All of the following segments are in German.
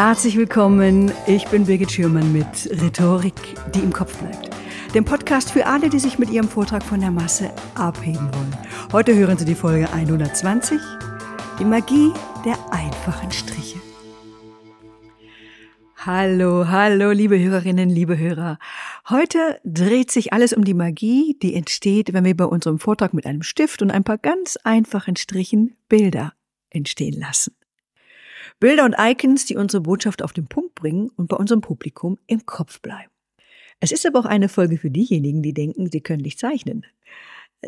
Herzlich willkommen. Ich bin Birgit Schürmann mit Rhetorik, die im Kopf bleibt. Dem Podcast für alle, die sich mit ihrem Vortrag von der Masse abheben wollen. Heute hören Sie die Folge 120. Die Magie der einfachen Striche. Hallo, hallo, liebe Hörerinnen, liebe Hörer. Heute dreht sich alles um die Magie, die entsteht, wenn wir bei unserem Vortrag mit einem Stift und ein paar ganz einfachen Strichen Bilder entstehen lassen. Bilder und Icons, die unsere Botschaft auf den Punkt bringen und bei unserem Publikum im Kopf bleiben. Es ist aber auch eine Folge für diejenigen, die denken, sie können nicht zeichnen.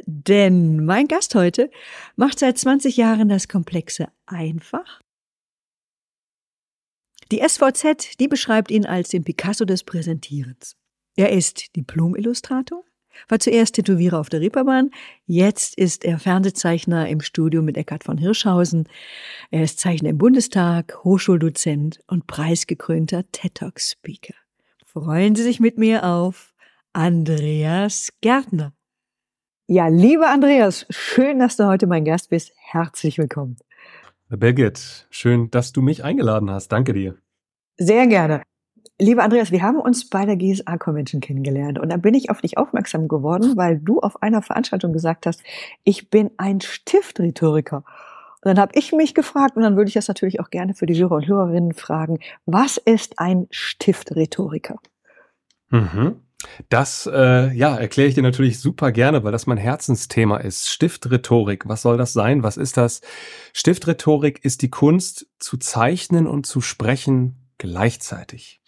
Denn mein Gast heute macht seit 20 Jahren das Komplexe einfach. Die SVZ, die beschreibt ihn als den Picasso des Präsentierens. Er ist Diplom-Illustrator, war zuerst Tätowierer auf der Reeperbahn, jetzt ist er Fernsehzeichner im Studio mit Eckhard von Hirschhausen. Er ist Zeichner im Bundestag, Hochschuldozent und preisgekrönter TED-Talk-Speaker. Freuen Sie sich mit mir auf Andreas Gärtner. Ja, lieber Andreas, schön, dass du heute mein Gast bist. Herzlich willkommen. Birgit, schön, dass du mich eingeladen hast. Danke dir. Sehr gerne. Lieber Andreas, wir haben uns bei der GSA Convention kennengelernt und da bin ich auf dich aufmerksam geworden, weil du auf einer Veranstaltung gesagt hast, ich bin ein Stiftrhetoriker. Und dann habe ich mich gefragt und dann würde ich das natürlich auch gerne für die Hörer und Hörerinnen fragen, was ist ein Stiftrhetoriker? Mhm. Das äh, ja, erkläre ich dir natürlich super gerne, weil das mein Herzensthema ist. Stiftrhetorik, was soll das sein? Was ist das? Stiftrhetorik ist die Kunst zu zeichnen und zu sprechen gleichzeitig.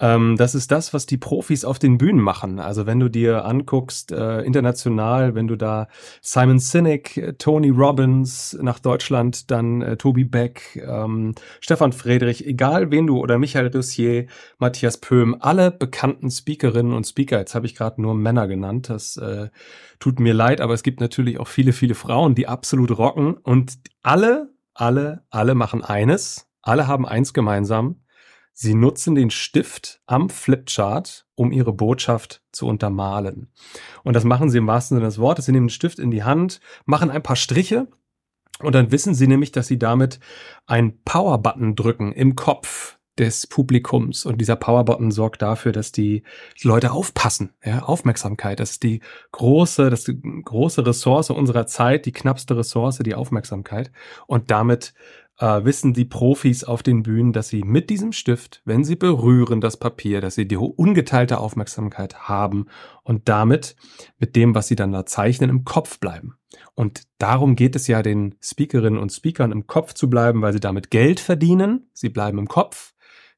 Ähm, das ist das, was die Profis auf den Bühnen machen. Also wenn du dir anguckst, äh, international, wenn du da Simon Sinek, äh, Tony Robbins nach Deutschland, dann äh, Tobi Beck, ähm, Stefan Friedrich, egal wen du oder Michael Russier, Matthias Pöhm, alle bekannten Speakerinnen und Speaker, jetzt habe ich gerade nur Männer genannt, das äh, tut mir leid, aber es gibt natürlich auch viele, viele Frauen, die absolut rocken. Und alle, alle, alle machen eines, alle haben eins gemeinsam, Sie nutzen den Stift am Flipchart, um ihre Botschaft zu untermalen. Und das machen sie im wahrsten Sinne des Wortes. Sie nehmen den Stift in die Hand, machen ein paar Striche und dann wissen sie nämlich, dass sie damit einen Power-Button drücken im Kopf des Publikums. Und dieser Power-Button sorgt dafür, dass die Leute aufpassen. Ja, Aufmerksamkeit, das ist die große, das die große Ressource unserer Zeit, die knappste Ressource, die Aufmerksamkeit. Und damit äh, wissen die Profis auf den Bühnen, dass sie mit diesem Stift, wenn sie berühren das Papier, dass sie die ungeteilte Aufmerksamkeit haben und damit mit dem, was sie dann da zeichnen, im Kopf bleiben. Und darum geht es ja den Speakerinnen und Speakern im Kopf zu bleiben, weil sie damit Geld verdienen. Sie bleiben im Kopf.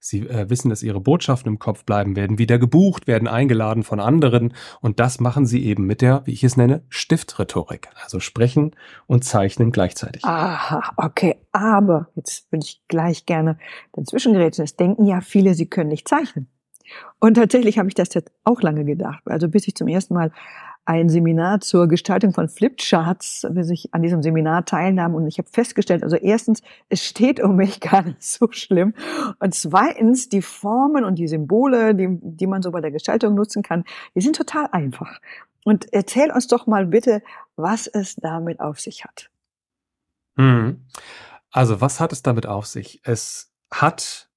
Sie äh, wissen, dass ihre Botschaften im Kopf bleiben, werden wieder gebucht, werden eingeladen von anderen. Und das machen sie eben mit der, wie ich es nenne, Stiftrhetorik. Also sprechen und zeichnen gleichzeitig. Aha, okay. Aber jetzt würde ich gleich gerne dazwischen gerätschen. Es denken ja viele, sie können nicht zeichnen. Und tatsächlich habe ich das jetzt auch lange gedacht. Also bis ich zum ersten Mal ein Seminar zur Gestaltung von Flipcharts, bis ich an diesem Seminar teilnahm und ich habe festgestellt, also erstens, es steht um mich gar nicht so schlimm und zweitens, die Formen und die Symbole, die, die man so bei der Gestaltung nutzen kann, die sind total einfach. Und erzähl uns doch mal bitte, was es damit auf sich hat. Hm. Also, was hat es damit auf sich? Es hat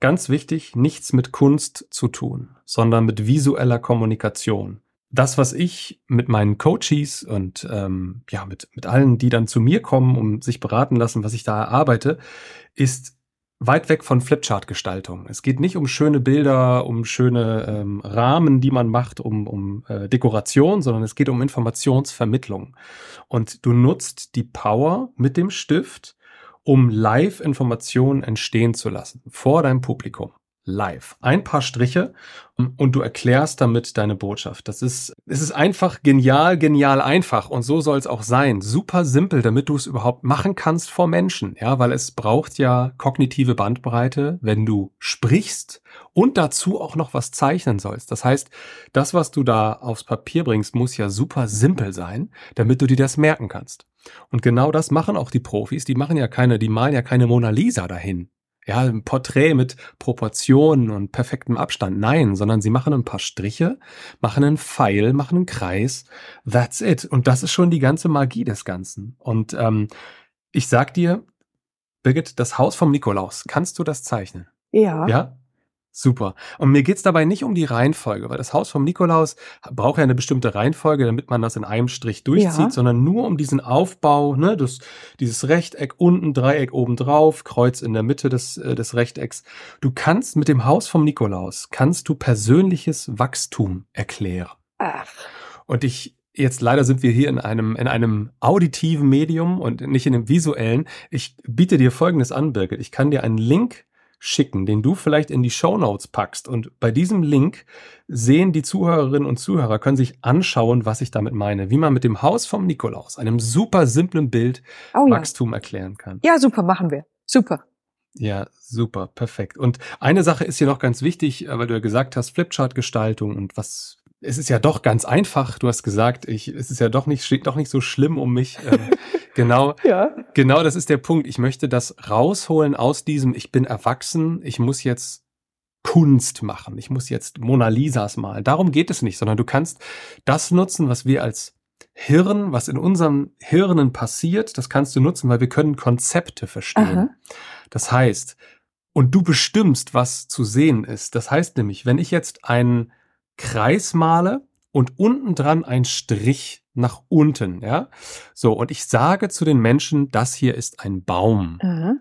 ganz wichtig nichts mit Kunst zu tun, sondern mit visueller Kommunikation das, was ich mit meinen Coaches und ähm, ja, mit, mit allen, die dann zu mir kommen, um sich beraten lassen, was ich da erarbeite, ist weit weg von Flipchart-Gestaltung. Es geht nicht um schöne Bilder, um schöne ähm, Rahmen, die man macht, um, um äh, Dekoration, sondern es geht um Informationsvermittlung. Und du nutzt die Power mit dem Stift, um Live-Informationen entstehen zu lassen vor deinem Publikum live. Ein paar Striche und du erklärst damit deine Botschaft. Das ist, es ist einfach genial, genial einfach und so soll es auch sein. Super simpel, damit du es überhaupt machen kannst vor Menschen, ja, weil es braucht ja kognitive Bandbreite, wenn du sprichst und dazu auch noch was zeichnen sollst. Das heißt, das, was du da aufs Papier bringst, muss ja super simpel sein, damit du dir das merken kannst. Und genau das machen auch die Profis. Die machen ja keine, die malen ja keine Mona Lisa dahin ja, ein Porträt mit Proportionen und perfektem Abstand. Nein, sondern sie machen ein paar Striche, machen einen Pfeil, machen einen Kreis. That's it. Und das ist schon die ganze Magie des Ganzen. Und ähm, ich sag dir, Birgit, das Haus vom Nikolaus, kannst du das zeichnen? Ja. Ja? Super. Und mir geht's dabei nicht um die Reihenfolge, weil das Haus vom Nikolaus braucht ja eine bestimmte Reihenfolge, damit man das in einem Strich durchzieht, Ja. sondern nur um diesen Aufbau, ne, das, dieses Rechteck unten, Dreieck oben drauf, Kreuz in der Mitte des, äh, des Rechtecks. Du kannst mit dem Haus vom Nikolaus, kannst du persönliches Wachstum erklären. Ach, Und ich, jetzt leider sind wir hier in einem, in einem auditiven Medium und nicht in einem visuellen. Ich biete dir Folgendes an, Birgit. Ich kann dir einen Link schicken, den du vielleicht in die Show Notes packst. Und bei diesem Link sehen die Zuhörerinnen und Zuhörer, können sich anschauen, was ich damit meine. Wie man mit dem Haus vom Nikolaus, einem super simplen Bild, oh ja. Wachstum erklären kann. Ja, super, machen wir. Super. Ja, super, perfekt. Und eine Sache ist hier noch ganz wichtig, äh, weil du ja gesagt hast, Flipchart-Gestaltung und was. Es ist ja doch ganz einfach. Du hast gesagt, ich, es ist ja doch nicht, steht doch nicht so schlimm um mich. Ähm, genau, Ja. genau, das ist der Punkt. Ich möchte das rausholen aus diesem, ich bin erwachsen, ich muss jetzt Kunst machen, ich muss jetzt Mona Lisas malen. Darum geht es nicht, sondern du kannst das nutzen, was wir als Hirn, was in unserem Hirnen passiert, das kannst du nutzen, weil wir können Konzepte verstehen. Aha. Das heißt, und du bestimmst, was zu sehen ist. Das heißt nämlich, wenn ich jetzt einen Kreis male und unten dran ein Strich nach unten, ja, so, und ich sage zu den Menschen, das hier ist ein Baum Aha.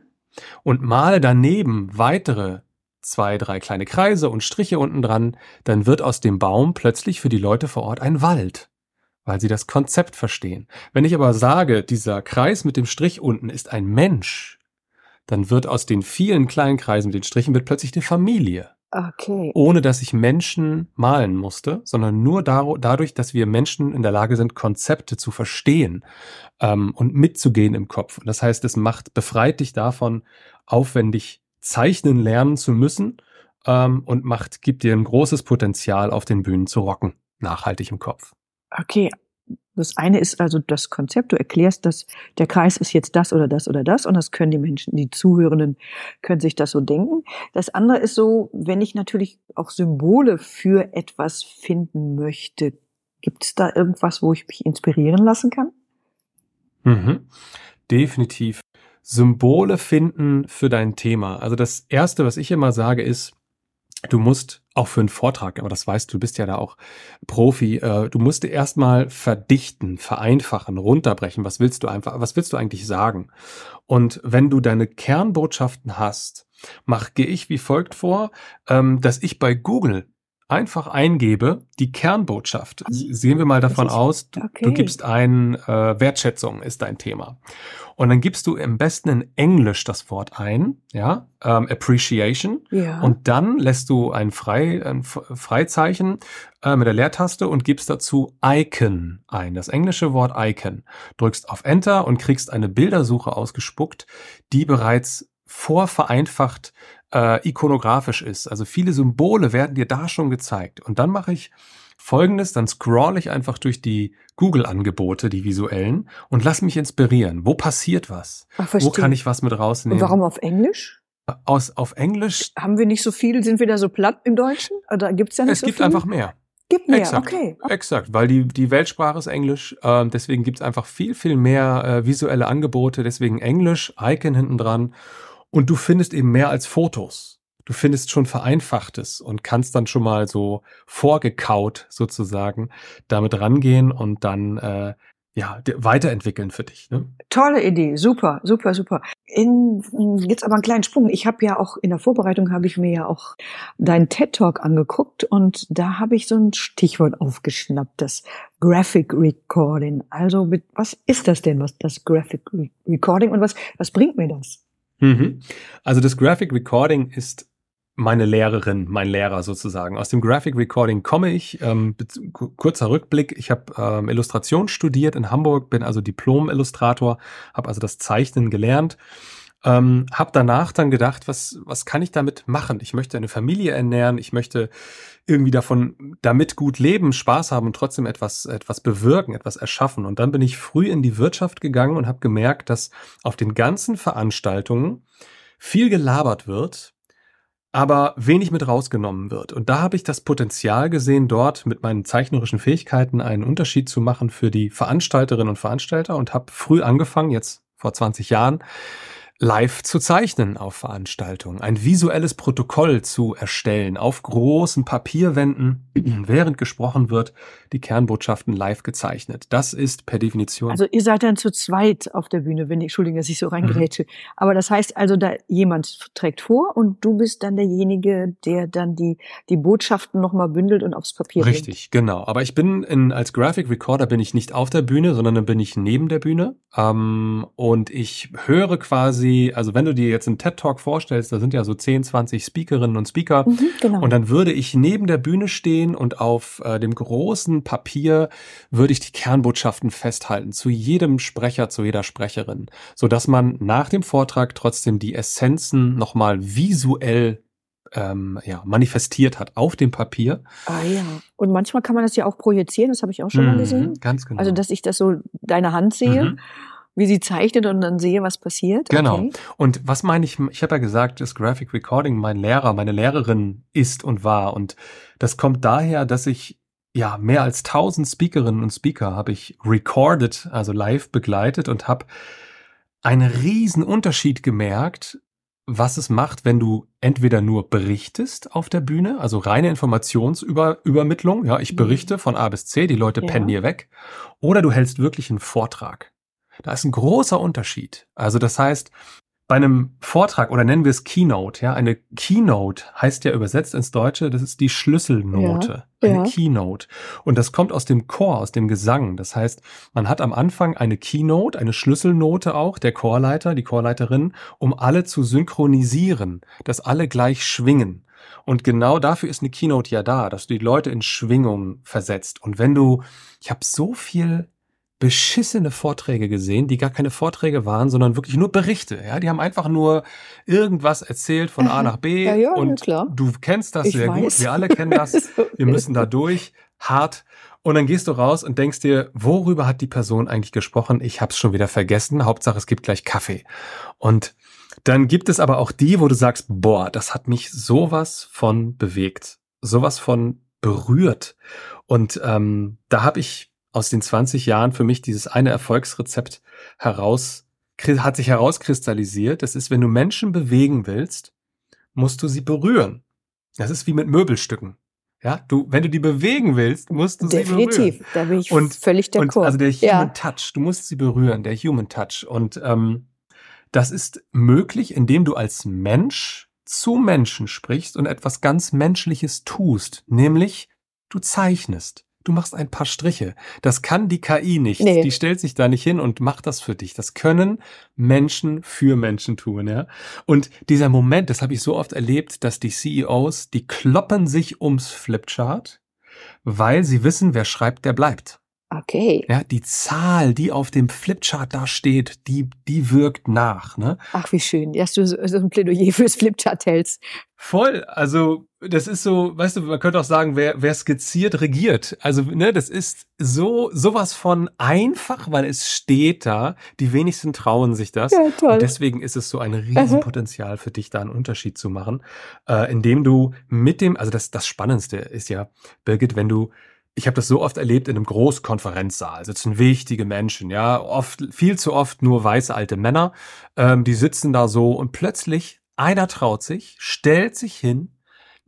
und male daneben weitere zwei, drei kleine Kreise und Striche unten dran, dann wird aus dem Baum plötzlich für die Leute vor Ort ein Wald, weil sie das Konzept verstehen. Wenn ich aber sage, dieser Kreis mit dem Strich unten ist ein Mensch, dann wird aus den vielen kleinen Kreisen mit den Strichen wird plötzlich eine Familie, Okay. ohne dass ich Menschen malen musste, sondern nur dadurch, dass wir Menschen in der Lage sind, Konzepte zu verstehen ähm, und mitzugehen im Kopf. Und das heißt, es macht, befreit dich davon, aufwendig zeichnen lernen zu müssen ähm, und macht, gibt dir ein großes Potenzial, auf den Bühnen zu rocken, nachhaltig im Kopf. Okay. Das eine ist also das Konzept. Du erklärst, dass der Kreis ist jetzt das oder das oder das und das können die Menschen, die Zuhörenden, können sich das so denken. Das andere ist so, wenn ich natürlich auch Symbole für etwas finden möchte, gibt es da irgendwas, wo ich mich inspirieren lassen kann? Mhm. Definitiv. Symbole finden für dein Thema. Also das Erste, was ich immer sage, ist, du musst auch für einen Vortrag, aber das weißt du, bist ja da auch Profi, äh, du musst erstmal verdichten, vereinfachen, runterbrechen. Was willst du einfach, was willst du eigentlich sagen? Und wenn du deine Kernbotschaften hast, mach, gehe ich wie folgt vor, ähm, dass ich bei Google einfach eingebe, die Kernbotschaft. Sehen wir mal davon aus, du, okay. du gibst ein äh, Wertschätzung ist dein Thema. Und dann gibst du am besten in Englisch das Wort ein, ja, ähm, Appreciation. Ja. Und dann lässt du ein, Frei, ein Freizeichen äh, mit der Leertaste und gibst dazu Icon ein, das englische Wort Icon. Drückst auf Enter und kriegst eine Bildersuche ausgespuckt, die bereits vorvereinfacht äh, ikonografisch ist. Also viele Symbole werden dir da schon gezeigt. Und dann mache ich folgendes, dann scroll ich einfach durch die Google-Angebote, die visuellen, und lass mich inspirieren. Wo passiert was? Ach, Wo kann ich was mit und rausnehmen? warum auf Englisch? Aus, auf Englisch, Haben wir nicht so viel? Sind wir da so platt im Deutschen? Oder gibt's ja nicht es so gibt viel? einfach mehr. Gibt mehr, Exakt. okay. Exakt, weil die, die Weltsprache ist Englisch, ähm, deswegen gibt's einfach viel, viel mehr äh, visuelle Angebote, deswegen Englisch, Icon hinten dran. Und du findest eben mehr als Fotos. Du findest schon Vereinfachtes und kannst dann schon mal so vorgekaut sozusagen damit rangehen und dann äh, ja weiterentwickeln für dich. Ne? Tolle Idee, super, super, super. In, jetzt aber einen kleinen Sprung. Ich habe ja auch in der Vorbereitung habe ich mir ja auch deinen TED Talk angeguckt und da habe ich so ein Stichwort aufgeschnappt, das Graphic Recording. Also mit, was ist das denn, was das Graphic Re Recording und was was bringt mir das? Mhm. Also das Graphic Recording ist meine Lehrerin, mein Lehrer sozusagen. Aus dem Graphic Recording komme ich. Ähm, kurzer Rückblick. Ich habe ähm, Illustration studiert in Hamburg, bin also Diplom-Illustrator, habe also das Zeichnen gelernt. Ähm, habe danach dann gedacht, was, was kann ich damit machen? Ich möchte eine Familie ernähren, ich möchte irgendwie davon, damit gut leben, Spaß haben und trotzdem etwas, etwas bewirken, etwas erschaffen. Und dann bin ich früh in die Wirtschaft gegangen und habe gemerkt, dass auf den ganzen Veranstaltungen viel gelabert wird, aber wenig mit rausgenommen wird. Und da habe ich das Potenzial gesehen, dort mit meinen zeichnerischen Fähigkeiten einen Unterschied zu machen für die Veranstalterinnen und Veranstalter und habe früh angefangen, jetzt vor 20 Jahren, live zu zeichnen auf Veranstaltungen, ein visuelles Protokoll zu erstellen, auf großen Papierwänden, während gesprochen wird, die Kernbotschaften live gezeichnet. Das ist per Definition. Also ihr seid dann zu zweit auf der Bühne, wenn ich, Entschuldigung, dass ich so reingerätsche. Mhm. Aber das heißt also, da jemand trägt vor und du bist dann derjenige, der dann die, die Botschaften nochmal bündelt und aufs Papier Richtig, bringt. genau. Aber ich bin in, als Graphic Recorder bin ich nicht auf der Bühne, sondern dann bin ich neben der Bühne. Ähm, und ich höre quasi quasi, also wenn du dir jetzt einen TED Talk vorstellst, da sind ja so 10, 20 Speakerinnen und Speaker. Mhm, genau. Und dann würde ich neben der Bühne stehen und auf äh, dem großen Papier würde ich die Kernbotschaften festhalten zu jedem Sprecher, zu jeder Sprecherin, so dass man nach dem Vortrag trotzdem die Essenzen nochmal visuell ähm, ja, manifestiert hat auf dem Papier. Ah ja. Und manchmal kann man das ja auch projizieren, das habe ich auch schon mhm, mal gesehen. Ganz genau. Also dass ich das so deine Hand sehe. Mhm wie sie zeichnet und dann sehe, was passiert. Genau. Okay. Und was meine ich, ich habe ja gesagt, dass Graphic Recording mein Lehrer, meine Lehrerin ist und war. Und das kommt daher, dass ich ja mehr als tausend Speakerinnen und Speaker habe ich recorded, also live begleitet und habe einen riesen Unterschied gemerkt, was es macht, wenn du entweder nur berichtest auf der Bühne, also reine Informationsübermittlung, ja, ich mhm. berichte von A bis C, die Leute ja. pennen hier weg, oder du hältst wirklich einen Vortrag. Da ist ein großer Unterschied. Also das heißt, bei einem Vortrag oder nennen wir es Keynote, ja, eine Keynote heißt ja übersetzt ins Deutsche, das ist die Schlüsselnote, ja, eine ja. Keynote. Und das kommt aus dem Chor, aus dem Gesang. Das heißt, man hat am Anfang eine Keynote, eine Schlüsselnote auch, der Chorleiter, die Chorleiterin, um alle zu synchronisieren, dass alle gleich schwingen. Und genau dafür ist eine Keynote ja da, dass du die Leute in Schwingung versetzt. Und wenn du, ich habe so viel beschissene Vorträge gesehen, die gar keine Vorträge waren, sondern wirklich nur Berichte. Ja, die haben einfach nur irgendwas erzählt von A nach B. Ja, ja, und ja, du kennst das ich sehr weiß. gut. Wir alle kennen das. Wir müssen da durch. Hart. Und dann gehst du raus und denkst dir, worüber hat die Person eigentlich gesprochen? Ich hab's schon wieder vergessen. Hauptsache, es gibt gleich Kaffee. Und dann gibt es aber auch die, wo du sagst, boah, das hat mich sowas von bewegt, sowas von berührt. Und ähm, da habe ich aus den 20 Jahren für mich dieses eine Erfolgsrezept heraus, hat sich herauskristallisiert. Das ist, wenn du Menschen bewegen willst, musst du sie berühren. Das ist wie mit Möbelstücken. Ja, du, wenn du die bewegen willst, musst du Definitiv. sie berühren. Definitiv, da bin ich und, völlig der und Also der Human ja. Touch, du musst sie berühren, der Human Touch. Und ähm, das ist möglich, indem du als Mensch zu Menschen sprichst und etwas ganz Menschliches tust, nämlich du zeichnest. Du machst ein paar Striche. Das kann die KI nicht. Nee. Die stellt sich da nicht hin und macht das für dich. Das können Menschen für Menschen tun, ja. Und dieser Moment, das habe ich so oft erlebt, dass die CEOs, die kloppen sich ums Flipchart, weil sie wissen, wer schreibt, der bleibt. Okay. Ja, die Zahl, die auf dem Flipchart da steht, die, die wirkt nach. Ne? Ach, wie schön, dass du so, so ein Plädoyer fürs Flipchart hältst. Voll. Also, das ist so, weißt du, man könnte auch sagen, wer, wer skizziert, regiert. Also, ne, das ist so, sowas von einfach, weil es steht da. Die wenigsten trauen sich das. Ja, toll. Und deswegen ist es so ein Riesenpotenzial für dich, da einen Unterschied zu machen, äh, indem du mit dem, also das, das Spannendste ist ja, Birgit, wenn du ich habe das so oft erlebt in einem Großkonferenzsaal, sitzen wichtige Menschen, ja, oft, viel zu oft nur weiße alte Männer, ähm, die sitzen da so und plötzlich einer traut sich, stellt sich hin,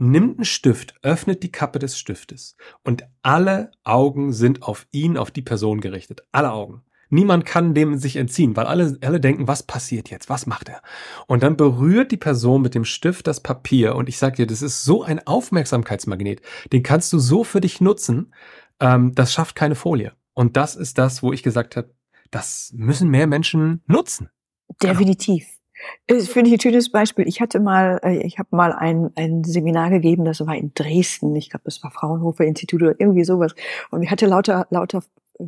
nimmt einen Stift, öffnet die Kappe des Stiftes und alle Augen sind auf ihn, auf die Person gerichtet. Alle Augen. Niemand kann dem sich entziehen, weil alle, alle denken, was passiert jetzt? Was macht er? Und dann berührt die Person mit dem Stift das Papier und ich sag dir, das ist so ein Aufmerksamkeitsmagnet. Den kannst du so für dich nutzen. Ähm, das schafft keine Folie. Und das ist das, wo ich gesagt habe, das müssen mehr Menschen nutzen. Definitiv. Das finde ich ein schönes Beispiel. Ich hatte mal, äh, ich habe mal ein, ein Seminar gegeben, das war in Dresden. Ich glaube, das war Fraunhofer Institut oder irgendwie sowas. Und ich hatte lauter, lauter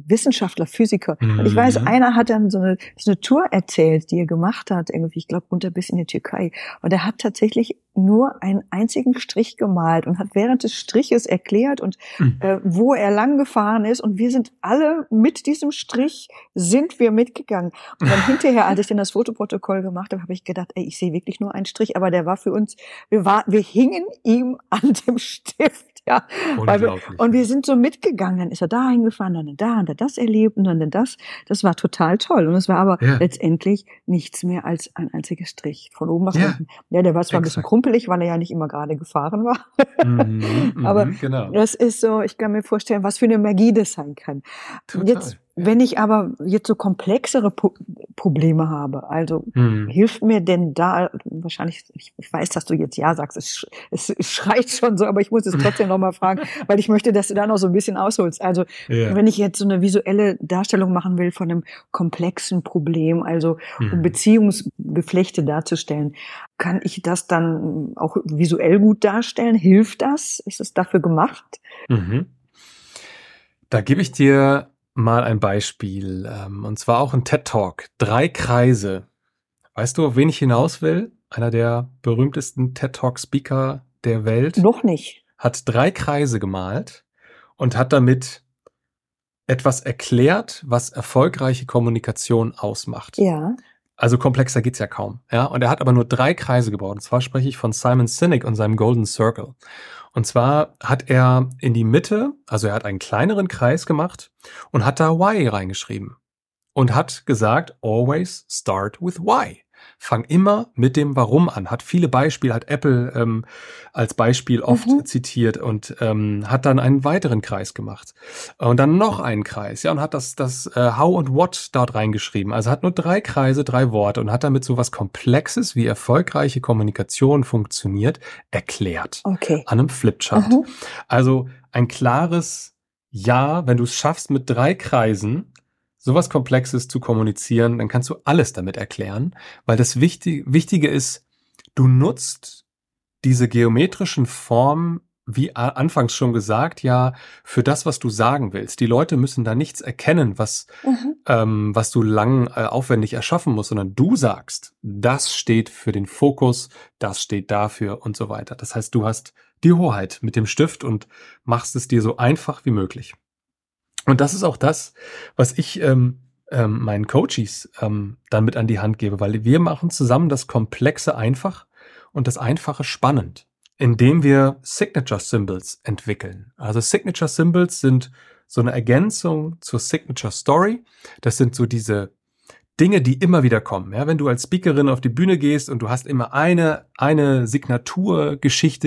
Wissenschaftler, Physiker. Mhm. Und ich weiß, mhm. einer hat dann so eine, so eine Tour erzählt, die er gemacht hat, irgendwie, ich glaube, runter bis in die Türkei. Und er hat tatsächlich nur einen einzigen Strich gemalt und hat während des Striches erklärt und mhm. äh, wo er lang gefahren ist. Und wir sind alle mit diesem Strich sind wir mitgegangen. Und dann hinterher, als ich dann das Fotoprotokoll gemacht habe, habe ich gedacht, ey, ich sehe wirklich nur einen Strich, aber der war für uns, wir war, wir hingen ihm an dem Stift ja. Wir, und wir sind so mitgegangen. Dann ist er da hingefahren, dann da, und dann das erlebt und dann das. Das war total toll. Und es war aber ja. letztendlich nichts mehr als ein einziger Strich von oben nach ja. unten. Ja, der war zwar Exakt. ein bisschen krumpelig, weil er ja nicht immer gerade gefahren war. Mhm, mhm aber genau. das ist so, ich kann mir vorstellen, was für eine Magie das sein kann. Total. Jetzt wenn ich aber jetzt so komplexere po Probleme habe, also hm. hilft mir denn da, wahrscheinlich, ich, weiß, dass du jetzt ja sagst, es, es, schreit schon so, aber ich muss es trotzdem nochmal fragen, weil ich möchte, dass du da noch so ein bisschen ausholst. Also ja. wenn ich jetzt so eine visuelle Darstellung machen will von einem komplexen Problem, also hm. um Beziehungsgeflechte darzustellen, kann ich das dann auch visuell gut darstellen? Hilft das? Ist es dafür gemacht? Mhm. Da gebe ich dir mal ein Beispiel, ähm, und zwar auch ein TED Talk. Drei Kreise. Weißt du, auf wen ich hinaus will? Einer der berühmtesten TED Talk Speaker der Welt. Noch nicht. Hat drei Kreise gemalt und hat damit etwas erklärt, was erfolgreiche Kommunikation ausmacht. Ja. Also komplexer geht's ja kaum. Ja, und er hat aber nur drei Kreise gebaut. Und zwar spreche ich von Simon Sinek und seinem Golden Circle. Und zwar hat er in die Mitte, also er hat einen kleineren Kreis gemacht und hat da Why reingeschrieben. Und hat gesagt, always start with Why fang immer mit dem Warum an. Hat viele Beispiele, hat Apple ähm, als Beispiel oft mhm. zitiert und ähm, hat dann einen weiteren Kreis gemacht. Und dann noch einen Kreis, ja, und hat das, das äh, How und What dort reingeschrieben. Also hat nur drei Kreise, drei Worte und hat damit so was Komplexes, wie erfolgreiche Kommunikation funktioniert, erklärt. Okay. An einem Flipchart. Mhm. Also ein klares Ja, wenn du es schaffst mit drei Kreisen, sowas Komplexes zu kommunizieren, dann kannst du alles damit erklären, weil das Wichtige, Wichtige ist, du nutzt diese geometrischen Formen, wie anfangs schon gesagt, ja, für das, was du sagen willst. Die Leute müssen da nichts erkennen, was, mhm. ähm, was du lang äh, aufwendig erschaffen musst, sondern du sagst, das steht für den Fokus, das steht dafür und so weiter. Das heißt, du hast die Hoheit mit dem Stift und machst es dir so einfach wie möglich. Und das ist auch das, was ich ähm, ähm, meinen Coaches ähm, dann mit an die Hand gebe, weil wir machen zusammen das Komplexe einfach und das Einfache spannend, indem wir Signature Symbols entwickeln. Also Signature Symbols sind so eine Ergänzung zur Signature Story. Das sind so diese Dinge, die immer wieder kommen. Ja, wenn du als Speakerin auf die Bühne gehst und du hast immer eine, eine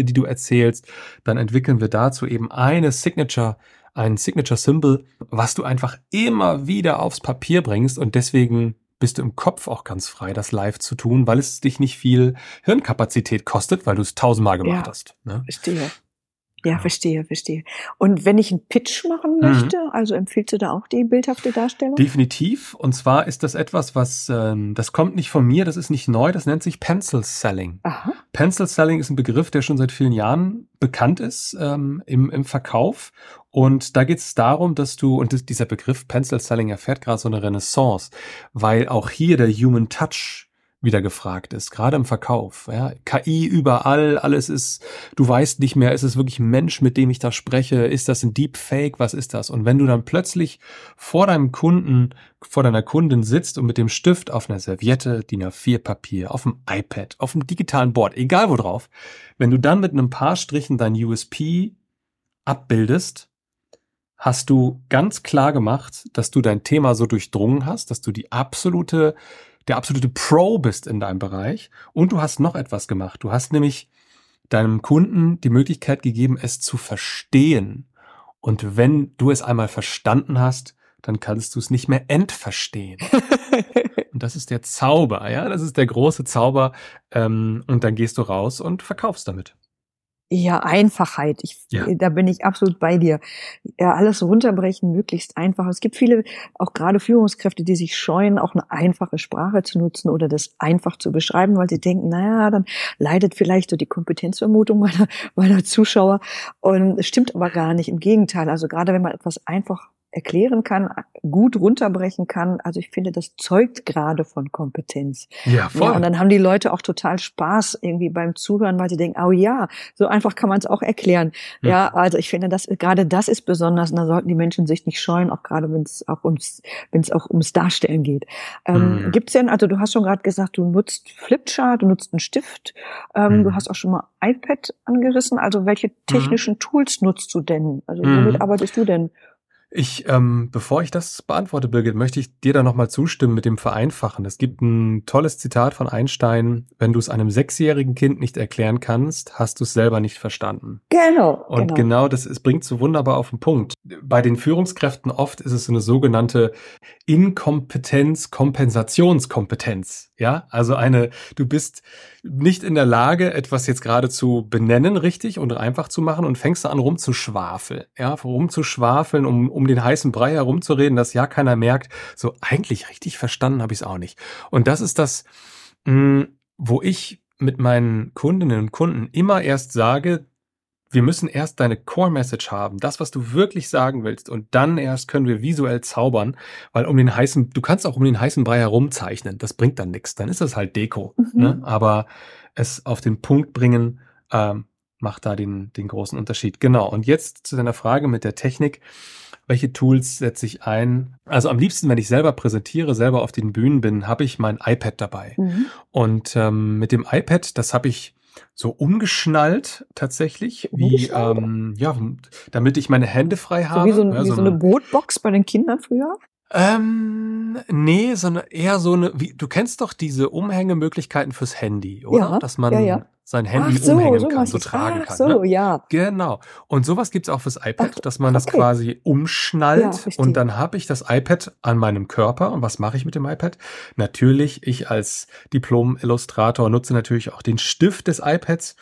die du erzählst, dann entwickeln wir dazu eben eine Signature ein Signature Symbol, was du einfach immer wieder aufs Papier bringst und deswegen bist du im Kopf auch ganz frei, das live zu tun, weil es dich nicht viel Hirnkapazität kostet, weil du es tausendmal gemacht ja, hast. Ne? Verstehe. Ja, verstehe, verstehe. Und wenn ich einen Pitch machen mhm. möchte, mhm. also empfiehlst du da auch die bildhafte Darstellung? Definitiv. Und zwar ist das etwas, was, ähm, das kommt nicht von mir, das ist nicht neu, das nennt sich Pencil Selling. Aha. Pencil Selling ist ein Begriff, der schon seit vielen Jahren bekannt ist ähm, im, im Verkauf. Und da geht es darum, dass du, und dieser Begriff Pencil Selling erfährt gerade so eine Renaissance, weil auch hier der Human Touch wieder gefragt ist, gerade im Verkauf. Ja, KI überall, alles ist, du weißt nicht mehr, ist es wirklich ein Mensch, mit dem ich da spreche, ist das ein Deepfake, was ist das? Und wenn du dann plötzlich vor deinem Kunden, vor deiner Kundin sitzt und mit dem Stift auf einer Serviette, DIN A4 Papier, auf dem iPad, auf dem digitalen Board, egal wo drauf, wenn du dann mit einem paar Strichen dein USP abbildest, hast du ganz klar gemacht, dass du dein Thema so durchdrungen hast, dass du die absolute der absolute Pro bist in deinem Bereich. Und du hast noch etwas gemacht. Du hast nämlich deinem Kunden die Möglichkeit gegeben, es zu verstehen. Und wenn du es einmal verstanden hast, dann kannst du es nicht mehr entverstehen. und das ist der Zauber, ja, das ist der große Zauber. Ähm, und dann gehst du raus und verkaufst damit. Ja, Einfachheit. Ich, ja. Da bin ich absolut bei dir. Ja, alles runterbrechen, möglichst einfach. Es gibt viele, auch gerade Führungskräfte, die sich scheuen, auch eine einfache Sprache zu nutzen oder das einfach zu beschreiben, weil sie denken, naja, dann leidet vielleicht so die Kompetenzvermutung meiner, meiner Zuschauer. Und es stimmt aber gar nicht. Im Gegenteil. Also gerade wenn man etwas einfach erklären kann, gut runterbrechen kann. Also ich finde, das zeugt gerade von Kompetenz. Ja, voll. Ja, und dann haben die Leute auch total Spaß irgendwie beim Zuhören, weil sie denken, oh ja, so einfach kann man es auch erklären. Hm. Ja, also ich finde, das gerade das ist besonders, und da sollten die Menschen sich nicht scheuen, auch gerade wenn es auch ums, wenn es auch ums Darstellen geht. Ähm, Mhm. Gibt's denn, also du hast schon gerade gesagt, du nutzt Flipchart, du nutzt einen Stift, ähm, Mhm. du hast auch schon mal iPad angerissen. Also welche technischen Tools nutzt du denn? Also womit Mhm. arbeitest du denn? Ich, ähm, bevor ich das beantworte, Birgit, möchte ich dir da nochmal zustimmen mit dem Vereinfachen. Es gibt ein tolles Zitat von Einstein, wenn du es einem sechsjährigen Kind nicht erklären kannst, hast du es selber nicht verstanden. Genau. Und genau, das ist, bringt so wunderbar auf den Punkt. Bei den Führungskräften oft ist es so eine sogenannte Inkompetenz, Kompensationskompetenz. Ja, also eine, du bist nicht in der Lage, etwas jetzt gerade zu benennen, richtig und einfach zu machen und fängst an rumzuschwafeln. Ja, rumzuschwafeln, um, um den heißen Brei herumzureden, dass ja keiner merkt. So eigentlich richtig verstanden habe ich es auch nicht. Und das ist das, mh, wo ich mit meinen Kundinnen und Kunden immer erst sage, wir müssen erst deine Core Message haben, das, was du wirklich sagen willst, und dann erst können wir visuell zaubern, weil um den heißen, du kannst auch um den heißen Brei herumzeichnen, das bringt dann nichts, dann ist das halt Deko. Mhm. Ne? Aber es auf den Punkt bringen, ähm, macht da den, den großen Unterschied. Genau. Und jetzt zu deiner Frage mit der Technik. Welche Tools setze ich ein? Also am liebsten, wenn ich selber präsentiere, selber auf den Bühnen bin, habe ich mein iPad dabei. Mhm. Und ähm, mit dem iPad, das habe ich so umgeschnallt tatsächlich, wie ähm, ja, damit ich meine Hände frei So habe. wie so, ein, ja, wie so eine Bootbox bei den Kindern früher? ähm, nee, sondern eher so eine, wie, du kennst doch diese Umhängemöglichkeiten fürs Handy, oder? Ja, Dass man ja, ja. Sein Handy so, umhängen so kann, so tragen Ach kann. so, ne? ja. Genau. Und sowas gibt's auch fürs iPad, Ach, dass man das okay. quasi Ja, umschnallt verstehe. und dann habe ich das iPad an meinem Körper. Und was mache ich mit dem iPad? Natürlich, ich als Diplom-Illustrator nutze natürlich auch den Stift des iPads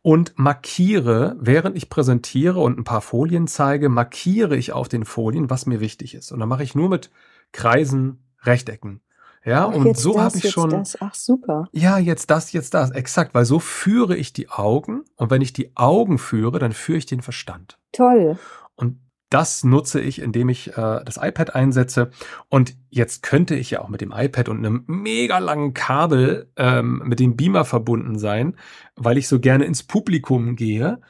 und markiere, während ich präsentiere und ein paar Folien zeige, markiere ich auf den Folien, was mir wichtig ist. Und dann mache ich nur mit Kreisen, Rechtecken. Ja, Ach, und so habe ich schon Das. Ach, super. ja, jetzt das, jetzt das, exakt, weil so führe ich die Augen und wenn ich die Augen führe, dann führe ich den Verstand. Toll. Und das nutze ich, indem ich äh, das iPad einsetze. Und jetzt könnte ich ja auch mit dem iPad und einem mega langen Kabel ähm, mit dem Beamer verbunden sein, weil ich so gerne ins Publikum gehe.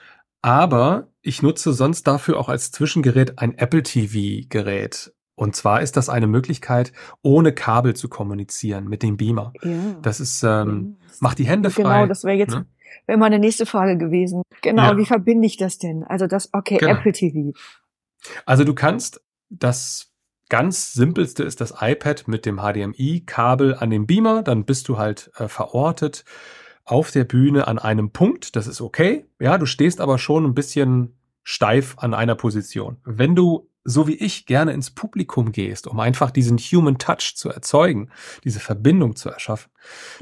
Aber ich nutze sonst dafür auch als Zwischengerät ein Apple TV-Gerät. Und zwar ist das eine Möglichkeit, ohne Kabel zu kommunizieren mit dem Beamer. Ja. Das ist, ähm, macht die Hände frei. Genau, das wäre jetzt ne? wäre meine nächste Frage gewesen. Genau, Ja. wie verbinde ich das denn? Also das, okay, Genau. Apple TV. Also du kannst das ganz simpelste ist das iPad mit dem HDMI-Kabel an dem Beamer. Dann bist du halt äh, verortet auf der Bühne an einem Punkt. Das ist okay. Ja, du stehst aber schon ein bisschen steif an einer Position. Wenn du so wie ich gerne ins Publikum gehst, um einfach diesen Human Touch zu erzeugen, diese Verbindung zu erschaffen,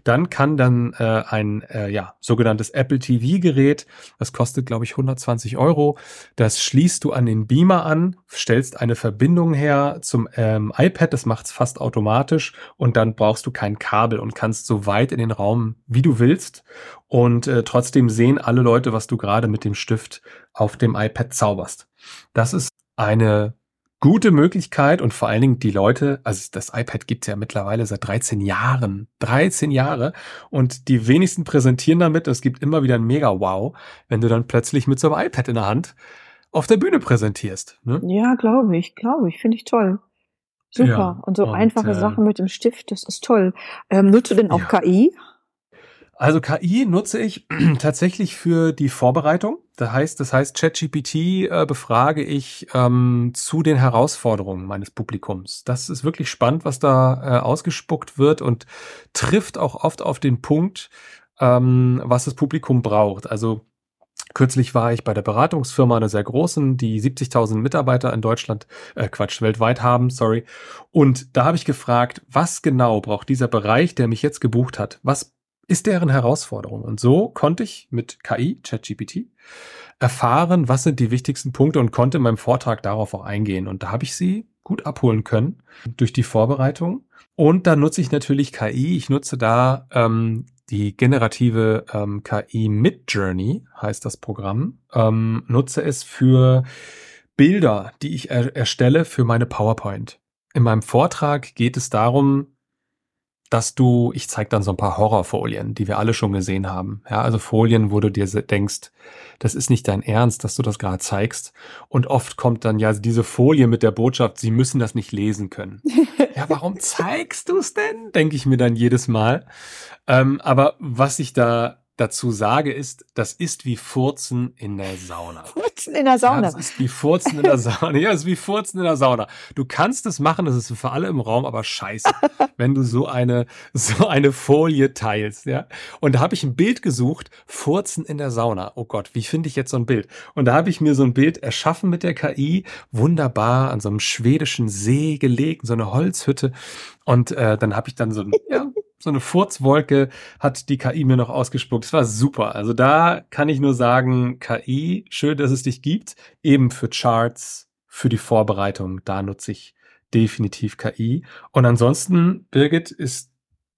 dann kann dann äh, ein äh, ja, sogenanntes Apple TV-Gerät, das kostet, glaube ich, 120 Euro, das schließt du an den Beamer an, stellst eine Verbindung her zum ähm, iPad, das macht's fast automatisch und dann brauchst du kein Kabel und kannst so weit in den Raum, wie du willst und äh, trotzdem sehen alle Leute, was du gerade mit dem Stift auf dem iPad zauberst. Das ist eine gute Möglichkeit und vor allen Dingen die Leute, also das iPad gibt's ja mittlerweile seit 13 Jahren, 13 Jahre und die wenigsten präsentieren damit, es gibt immer wieder ein Mega-Wow, wenn du dann plötzlich mit so einem iPad in der Hand auf der Bühne präsentierst. Ne? Ja, glaube ich, glaube ich, finde ich toll. Super. Ja, und so und, einfache äh, Sachen mit dem Stift, das ist toll. Ähm, nutzt du denn auch Ja. KI? Also KI nutze ich tatsächlich für die Vorbereitung. Das heißt, das heißt, ChatGPT äh, befrage ich ähm, zu den Herausforderungen meines Publikums. Das ist wirklich spannend, was da äh, ausgespuckt wird und trifft auch oft auf den Punkt, ähm, was das Publikum braucht. Also Kürzlich war ich bei der Beratungsfirma einer sehr großen, die 70.000 Mitarbeiter in Deutschland, äh Quatsch, weltweit haben, sorry. Und da habe ich gefragt, was genau braucht dieser Bereich, der mich jetzt gebucht hat? Was ist deren Herausforderung? Und so konnte ich mit KI, ChatGPT, erfahren, was sind die wichtigsten Punkte und konnte in meinem Vortrag darauf auch eingehen. Und da habe ich sie gut abholen können durch die Vorbereitung. Und da nutze ich natürlich KI. Ich nutze da ähm, die generative ähm, KI Midjourney, heißt das Programm. Ähm, nutze es für Bilder, die ich er erstelle für meine PowerPoint. In meinem Vortrag geht es darum, dass du, ich zeige dann so ein paar Horrorfolien, die wir alle schon gesehen haben. Ja, also Folien, wo du dir denkst, das ist nicht dein Ernst, dass du das gerade zeigst. Und oft kommt dann ja diese Folie mit der Botschaft, sie müssen das nicht lesen können. ja, warum zeigst du es denn? Denke ich mir dann jedes Mal. Ähm, aber was ich da dazu sage, ist, das ist wie Furzen in der Sauna. Furzen in der Sauna. Ja, das ist wie Furzen in der Sauna. Ja, das ist wie Furzen in der Sauna. Du kannst es machen, das ist für alle im Raum, aber scheiße, wenn du so eine, so eine Folie teilst, ja. Und da habe ich ein Bild gesucht, Furzen in der Sauna. Oh Gott, wie finde ich jetzt so ein Bild? Und da habe ich mir so ein Bild erschaffen mit der KI, wunderbar an so einem schwedischen See gelegt, so eine Holzhütte. Und äh, dann habe ich dann so ein, ja, so eine Furzwolke hat die KI mir noch ausgespuckt. Das war super. Also da kann ich nur sagen, KI, schön, dass es dich gibt. Eben für Charts, für die Vorbereitung, da nutze ich definitiv KI. Und ansonsten, Birgit, ist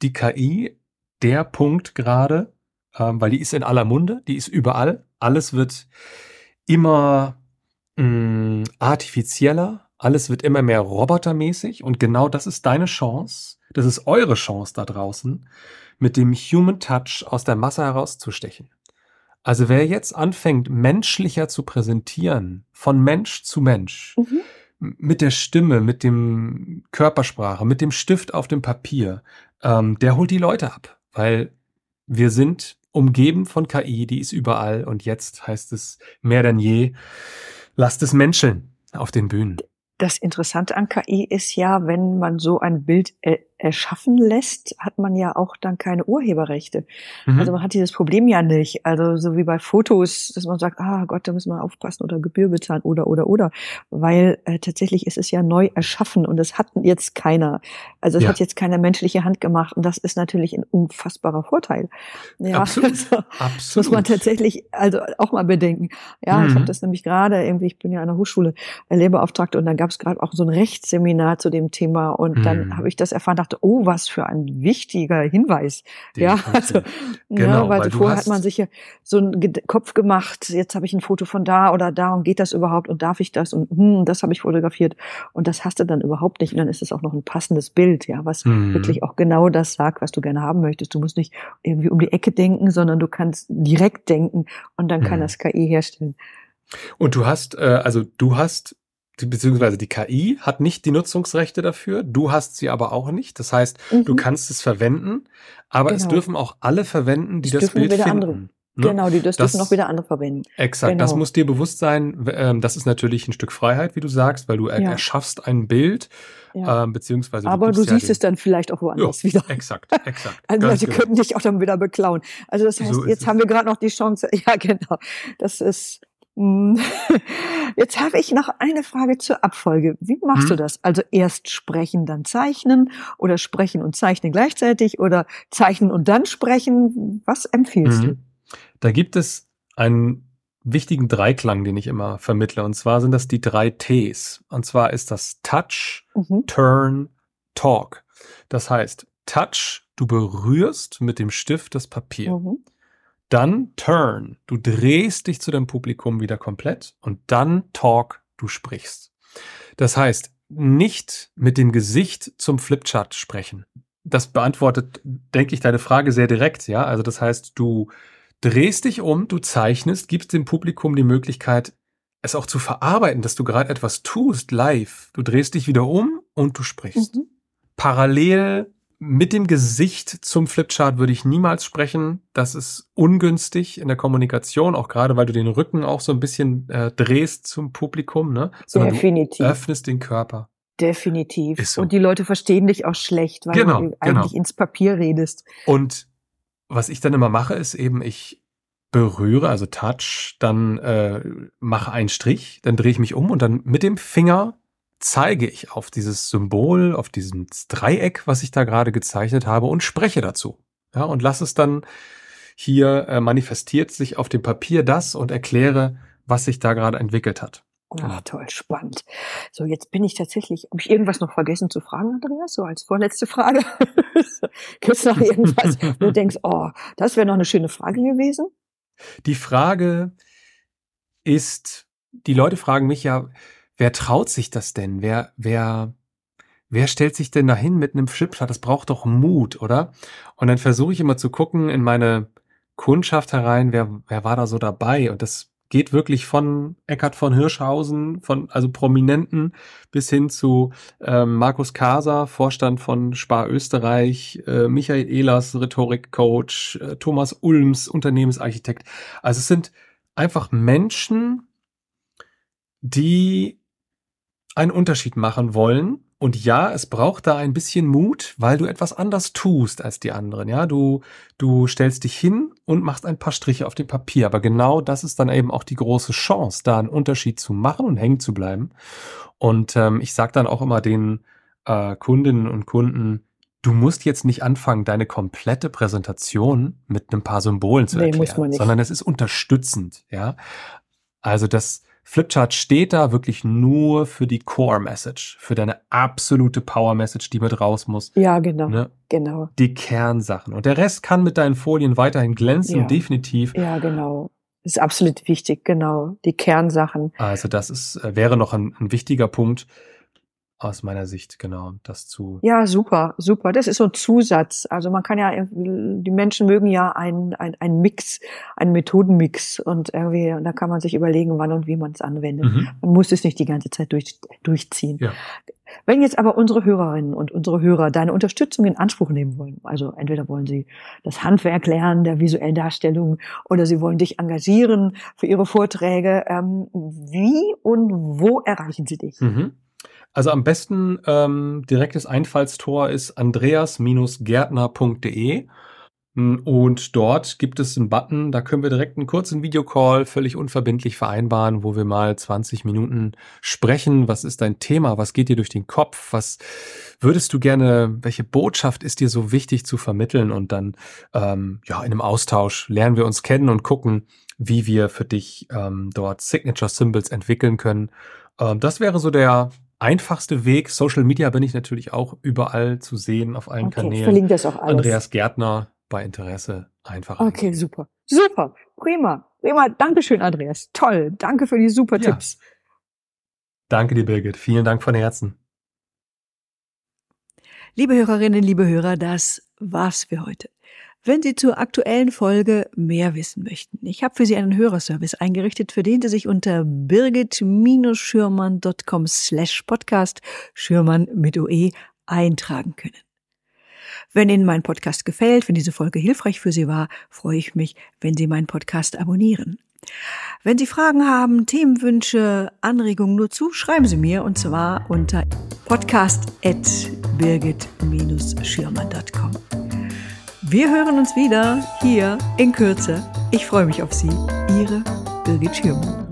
die KI der Punkt gerade, ähm, weil die ist in aller Munde, die ist überall. Alles wird immer mh, mm, artifizieller, alles wird immer mehr robotermäßig und genau das ist deine Chance, das ist eure Chance da draußen, mit dem Human Touch aus der Masse herauszustechen. Also wer jetzt anfängt, menschlicher zu präsentieren, von Mensch zu Mensch, mhm. mit der Stimme, mit dem Körpersprache, mit dem Stift auf dem Papier, ähm, der holt die Leute ab, weil wir sind umgeben von KI, die ist überall und jetzt heißt es mehr denn je, lasst es menscheln auf den Bühnen. Das Interessante an KI ist ja, wenn man so ein Bild äh, erschaffen lässt, hat man ja auch dann keine Urheberrechte. Mhm. Also man hat dieses Problem ja nicht. Also so wie bei Fotos, dass man sagt, ah Gott, da müssen wir aufpassen oder Gebühr bezahlen oder oder oder. Weil äh, tatsächlich ist es ja neu erschaffen und es hat jetzt keiner. Also es ja. hat jetzt keine menschliche Hand gemacht und das ist natürlich ein unfassbarer Vorteil. Ja, Absolut. Also, Absolut. muss man tatsächlich also auch mal bedenken. Ja, mhm. ich habe das nämlich gerade irgendwie, ich bin ja an der Hochschule äh, Lehrbeauftragte und da gab es gerade auch so ein Rechtsseminar zu dem Thema und mhm. dann habe ich das erfahren, dachte, oh, was für ein wichtiger Hinweis. Den ja, also, ne, genau, ja, weil, weil vorher hat man sich ja so einen Kopf gemacht, jetzt habe ich ein Foto von da oder da und geht das überhaupt und darf ich das und hm, das habe ich fotografiert und das hast du dann überhaupt nicht und dann ist es auch noch ein passendes Bild, ja, was mhm. wirklich auch genau das sagt, was du gerne haben möchtest. Du musst nicht irgendwie um die Ecke denken, sondern du kannst direkt denken und dann kann mhm. das KI herstellen. Und du hast, äh, also du hast beziehungsweise die KI hat nicht die Nutzungsrechte dafür, du hast sie aber auch nicht. Das heißt, mhm. du kannst es verwenden, aber genau. es dürfen auch alle verwenden, die das, das Bild finden. Andere. Ne? Genau, die das, das dürfen auch wieder andere verwenden. Exakt, genau. das muss dir bewusst sein. Ähm, das ist natürlich ein Stück Freiheit, wie du sagst, weil du ja. erschaffst ein Bild, ja. ähm, beziehungsweise. Du Aber du siehst ja es dann vielleicht auch woanders wieder. Exakt, exakt. also Leute genau. könnten dich auch dann wieder beklauen. Also das heißt, so jetzt es. haben wir gerade noch die Chance. Ja, genau. Das ist. Jetzt habe ich noch eine Frage zur Abfolge. Wie machst hm. du das? Also erst sprechen, dann zeichnen oder sprechen und zeichnen gleichzeitig oder zeichnen und dann sprechen? Was empfiehlst hm. du? Da gibt es einen wichtigen Dreiklang, den ich immer vermittle. Und zwar sind das die drei Ts. Und zwar ist das Touch, mhm. Turn, Talk. Das heißt, Touch, du berührst mit dem Stift das Papier. Mhm. Dann Turn, du drehst dich zu deinem Publikum wieder komplett und dann Talk, du sprichst. Das heißt, nicht mit dem Gesicht zum Flipchart sprechen. Das beantwortet, denke ich, deine Frage sehr direkt, ja. Also das heißt, du drehst dich um, du zeichnest, gibst dem Publikum die Möglichkeit, es auch zu verarbeiten, dass du gerade etwas tust, live. Du drehst dich wieder um und du sprichst. Mhm. Parallel mit dem Gesicht zum Flipchart würde ich niemals sprechen. Das ist ungünstig in der Kommunikation, auch gerade weil du den Rücken auch so ein bisschen äh, drehst zum Publikum, ne? Sondern Definitiv. Du öffnest den Körper. Definitiv. So. Und die Leute verstehen dich auch schlecht, weil genau, du eigentlich genau. ins Papier redest. Und was ich dann immer mache, ist eben, ich berühre, also touch, dann äh, mache einen Strich, dann drehe ich mich um und dann mit dem Finger zeige ich auf dieses Symbol, auf dieses Dreieck, was ich da gerade gezeichnet habe und spreche dazu. Ja, und lasse es dann hier äh, manifestiert sich auf dem Papier das und erkläre, was sich da gerade entwickelt hat. Genau. toll, spannend. So, jetzt bin ich tatsächlich, habe ich irgendwas noch vergessen zu fragen, Andreas? So als vorletzte Frage. Gibt es noch irgendwas, wo du denkst, oh, das wäre noch eine schöne Frage gewesen? Die Frage ist, die Leute fragen mich ja, wer traut sich das denn? Wer, wer, wer stellt sich denn dahin mit einem Flipchart? Das braucht doch Mut, oder? Und dann versuche ich immer zu gucken in meine Kundschaft herein, wer, wer war da so dabei? Und das geht wirklich von Eckhard von Hirschhausen, von also Prominenten bis hin zu äh, Markus Kaser, Vorstand von Spar Österreich, äh, Michael Ehlers, Rhetorikcoach, äh, Thomas Ulms, Unternehmensarchitekt. Also es sind einfach Menschen, die einen Unterschied machen wollen. Und ja, es braucht da ein bisschen Mut, weil du etwas anders tust als die anderen. Ja, du, du stellst dich hin und machst ein paar Striche auf dem Papier. Aber genau das ist dann eben auch die große Chance, da einen Unterschied zu machen und hängen zu bleiben. Und ähm, ich sage dann auch immer den äh, Kundinnen und Kunden, du musst jetzt nicht anfangen, deine komplette Präsentation mit ein paar Symbolen zu nee, erklären, sondern es ist unterstützend. Ja, also das Flipchart steht da wirklich nur für die Core Message, für deine absolute Power Message, die mit raus muss. Ja, genau. Ne? Genau. Die Kernsachen. Und der Rest kann mit deinen Folien weiterhin glänzen, ja. definitiv. Ja, genau. Ist absolut wichtig, genau. Die Kernsachen. Also das ist, äh, wäre noch ein, ein wichtiger Punkt aus meiner Sicht, genau, das zu. Ja, super, super. Das ist so ein Zusatz. Also man kann ja, die Menschen mögen ja einen, einen, Mix, einen Methodenmix und irgendwie, und da kann man sich überlegen, wann und wie man es anwendet. Mhm. Man muss es nicht die ganze Zeit durch, durchziehen. Ja. Wenn jetzt aber unsere Hörerinnen und unsere Hörer deine Unterstützung in Anspruch nehmen wollen, also entweder wollen sie das Handwerk lernen der visuellen Darstellung oder sie wollen dich engagieren für ihre Vorträge, ähm, wie und wo erreichen sie dich? Mhm. Also am besten ähm, direktes Einfallstor ist andreas-gärtner.de hm, und dort gibt es einen Button, da können wir direkt einen kurzen Videocall völlig unverbindlich vereinbaren, wo wir mal 20 Minuten sprechen. Was ist dein Thema? Was geht dir durch den Kopf? Was würdest du gerne, welche Botschaft ist dir so wichtig zu vermitteln? Und dann, ähm, ja, in einem Austausch lernen wir uns kennen und gucken, wie wir für dich ähm, dort Signature Symbols entwickeln können. Ähm, das wäre so der einfachste Weg. Social Media bin ich natürlich auch überall zu sehen auf allen okay, Kanälen. Ich verlinke das auch alles. Andreas Gärtner bei Interesse einfach. Okay, eingehen. super. Super. Prima. Prima. Dankeschön, Andreas. Toll. Danke für die super ja. Tipps. Danke dir, Birgit. Vielen Dank von Herzen. Liebe Hörerinnen, liebe Hörer, das war's für heute. Wenn Sie zur aktuellen Folge mehr wissen möchten, ich habe für Sie einen Hörerservice eingerichtet, für den Sie sich unter birgit-schürmann.com slash podcast Schürmann mit OE eintragen können. Wenn Ihnen mein Podcast gefällt, wenn diese Folge hilfreich für Sie war, freue ich mich, wenn Sie meinen Podcast abonnieren. Wenn Sie Fragen haben, Themenwünsche, Anregungen nur zu, schreiben Sie mir und zwar unter podcast.birgit-schürmann.com. Wir hören uns wieder hier in Kürze. Ich freue mich auf Sie. Ihre Birgit Schürmann.